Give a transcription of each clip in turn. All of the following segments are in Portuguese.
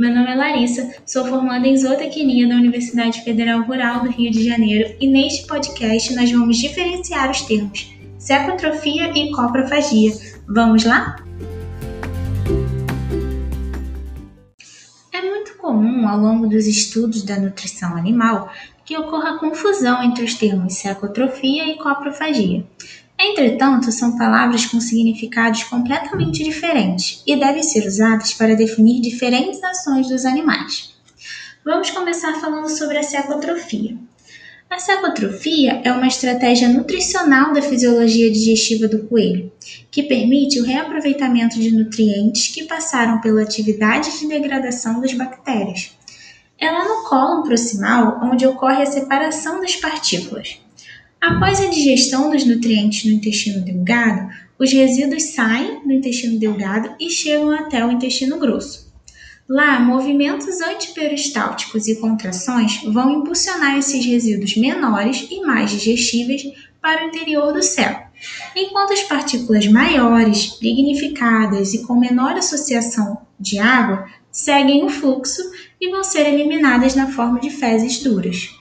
Meu nome é Larissa, sou formanda em zootecnia da Universidade Federal Rural do Rio de Janeiro e neste podcast nós vamos diferenciar os termos secotrofia e coprofagia. Vamos lá? É muito comum ao longo dos estudos da nutrição animal que ocorra confusão entre os termos secotrofia e coprofagia. Entretanto, são palavras com significados completamente diferentes e devem ser usadas para definir diferentes ações dos animais. Vamos começar falando sobre a secotrofia. A secotrofia é uma estratégia nutricional da fisiologia digestiva do coelho, que permite o reaproveitamento de nutrientes que passaram pela atividade de degradação das bactérias. Ela é no colo proximal, onde ocorre a separação das partículas. Após a digestão dos nutrientes no intestino delgado, os resíduos saem do intestino delgado e chegam até o intestino grosso. Lá, movimentos antiperistálticos e contrações vão impulsionar esses resíduos menores e mais digestíveis para o interior do céu, enquanto as partículas maiores, lignificadas e com menor associação de água seguem o fluxo e vão ser eliminadas na forma de fezes duras.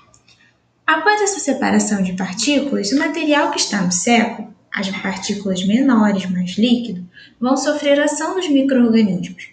Após essa separação de partículas, o material que está no seco, as partículas menores, mais líquido, vão sofrer ação dos micro-organismos.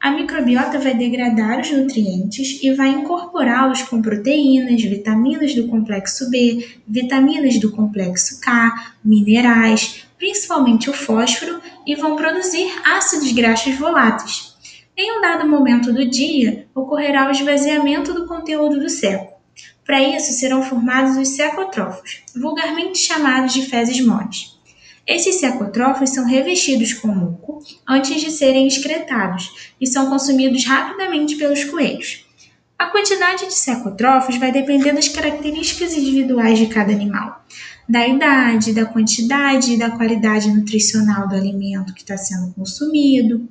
A microbiota vai degradar os nutrientes e vai incorporá-los com proteínas, vitaminas do complexo B, vitaminas do complexo K, minerais, principalmente o fósforo, e vão produzir ácidos graxos voláteis. Em um dado momento do dia, ocorrerá o esvaziamento do conteúdo do seco. Para isso serão formados os secotrófos, vulgarmente chamados de fezes moles. Esses secotrófos são revestidos com muco antes de serem excretados e são consumidos rapidamente pelos coelhos. A quantidade de secotrófos vai depender das características individuais de cada animal, da idade, da quantidade e da qualidade nutricional do alimento que está sendo consumido,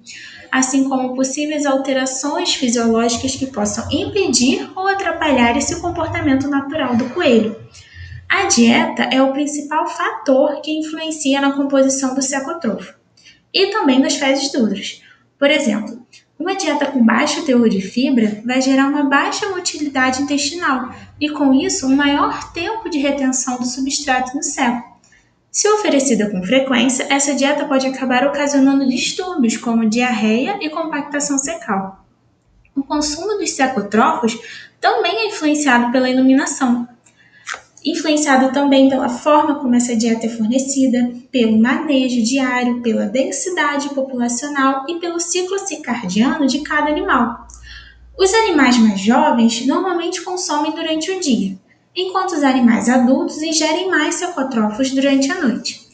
assim como possíveis alterações fisiológicas que possam impedir ou atrapalhar esse comportamento natural do coelho. A dieta é o principal fator que influencia na composição do secotrofo e também das fezes duras. Por exemplo, uma dieta com baixo teor de fibra vai gerar uma baixa motilidade intestinal e, com isso, um maior tempo de retenção do substrato no seco. Se oferecida com frequência, essa dieta pode acabar ocasionando distúrbios como diarreia e compactação secal. O consumo dos secotrófos também é influenciado pela iluminação, influenciado também pela forma como essa dieta é fornecida, pelo manejo diário, pela densidade populacional e pelo ciclo circadiano de cada animal. Os animais mais jovens normalmente consomem durante o dia, enquanto os animais adultos ingerem mais secotrófos durante a noite.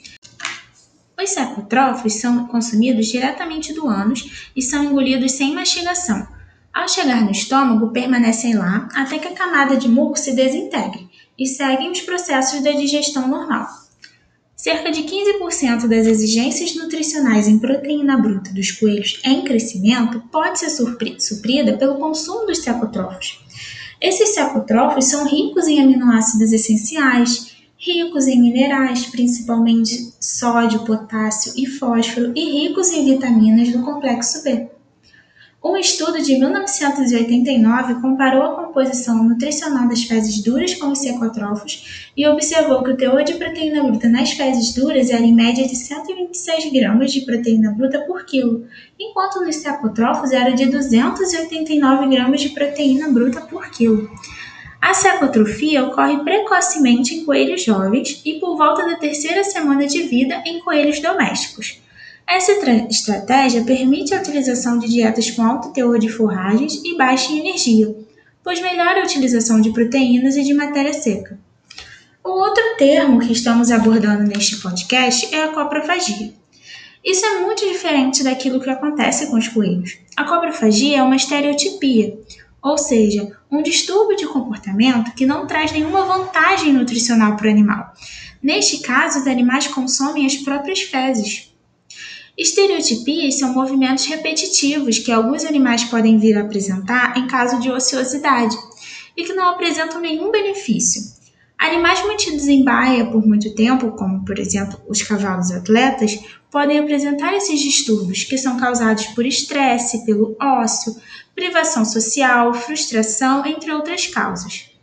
Os secotrófos são consumidos diretamente do ânus e são engolidos sem mastigação. Ao chegar no estômago, permanecem lá até que a camada de muco se desintegre e seguem os processos da digestão normal. Cerca de 15% das exigências nutricionais em proteína bruta dos coelhos em crescimento pode ser suprida pelo consumo dos secotrófos. Esses secotrófos são ricos em aminoácidos essenciais, ricos em minerais, principalmente sódio, potássio e fósforo, e ricos em vitaminas do complexo B. Um estudo de 1989 comparou a composição nutricional das fezes duras com os secotrófos e observou que o teor de proteína bruta nas fezes duras era em média de 126 gramas de proteína bruta por quilo, enquanto nos secotrófos era de 289 gramas de proteína bruta por quilo. A secotrofia ocorre precocemente em coelhos jovens e por volta da terceira semana de vida em coelhos domésticos. Essa estratégia permite a utilização de dietas com alto teor de forragens e baixa em energia, pois melhora a utilização de proteínas e de matéria seca. O outro termo que estamos abordando neste podcast é a coprofagia. Isso é muito diferente daquilo que acontece com os coelhos. A coprofagia é uma estereotipia, ou seja, um distúrbio de comportamento que não traz nenhuma vantagem nutricional para o animal. Neste caso, os animais consomem as próprias fezes, Estereotipias são movimentos repetitivos que alguns animais podem vir a apresentar em caso de ociosidade e que não apresentam nenhum benefício. Animais mantidos em baia por muito tempo, como por exemplo os cavalos atletas, podem apresentar esses distúrbios que são causados por estresse, pelo ócio, privação social, frustração, entre outras causas.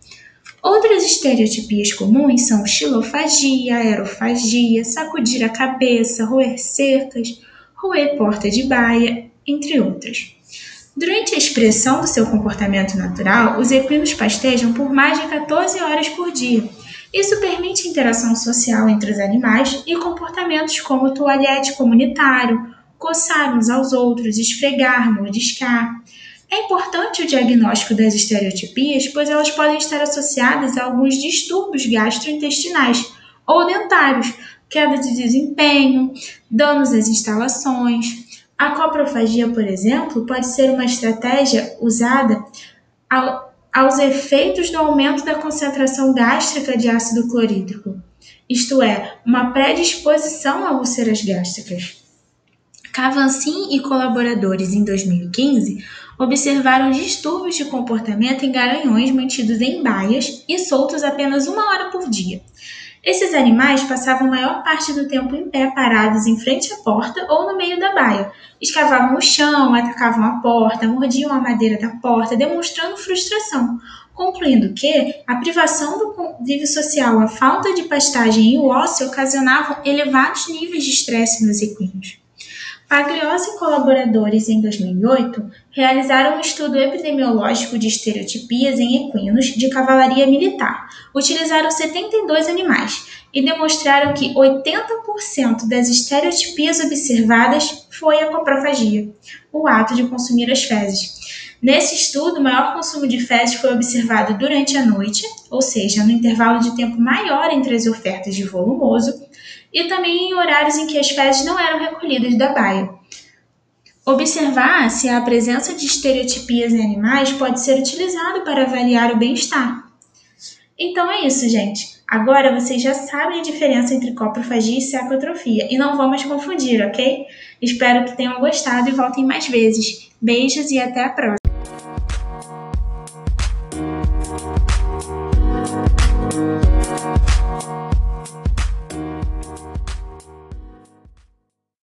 Outras estereotipias comuns são xilofagia, aerofagia, sacudir a cabeça, roer cercas, roer porta de baia, entre outras. Durante a expressão do seu comportamento natural, os equinos pastejam por mais de 14 horas por dia. Isso permite interação social entre os animais e comportamentos como toalhete comunitário, coçar uns aos outros, esfregar, mordiscar. É importante o diagnóstico das estereotipias, pois elas podem estar associadas a alguns distúrbios gastrointestinais ou dentários, queda de desempenho, danos às instalações, a coprofagia, por exemplo, pode ser uma estratégia usada ao, aos efeitos do aumento da concentração gástrica de ácido clorídrico, isto é, uma predisposição a úlceras gástricas. Cavancin e colaboradores, em 2015, observaram distúrbios de comportamento em garanhões mantidos em baias e soltos apenas uma hora por dia. Esses animais passavam a maior parte do tempo em pé, parados em frente à porta ou no meio da baia. Escavavam o chão, atacavam a porta, mordiam a madeira da porta, demonstrando frustração, concluindo que a privação do convívio social, a falta de pastagem e o ócio ocasionavam elevados níveis de estresse nos equinos. Pagliose e colaboradores, em 2008, realizaram um estudo epidemiológico de estereotipias em equinos de cavalaria militar. Utilizaram 72 animais e demonstraram que 80% das estereotipias observadas foi a coprofagia, o ato de consumir as fezes. Nesse estudo, o maior consumo de fezes foi observado durante a noite, ou seja, no intervalo de tempo maior entre as ofertas de volumoso, e também em horários em que as fezes não eram recolhidas da baia. Observar se a presença de estereotipias em animais pode ser utilizado para avaliar o bem-estar. Então é isso, gente. Agora vocês já sabem a diferença entre coprofagia e secotrofia e não vamos confundir, ok? Espero que tenham gostado e voltem mais vezes. Beijos e até a próxima!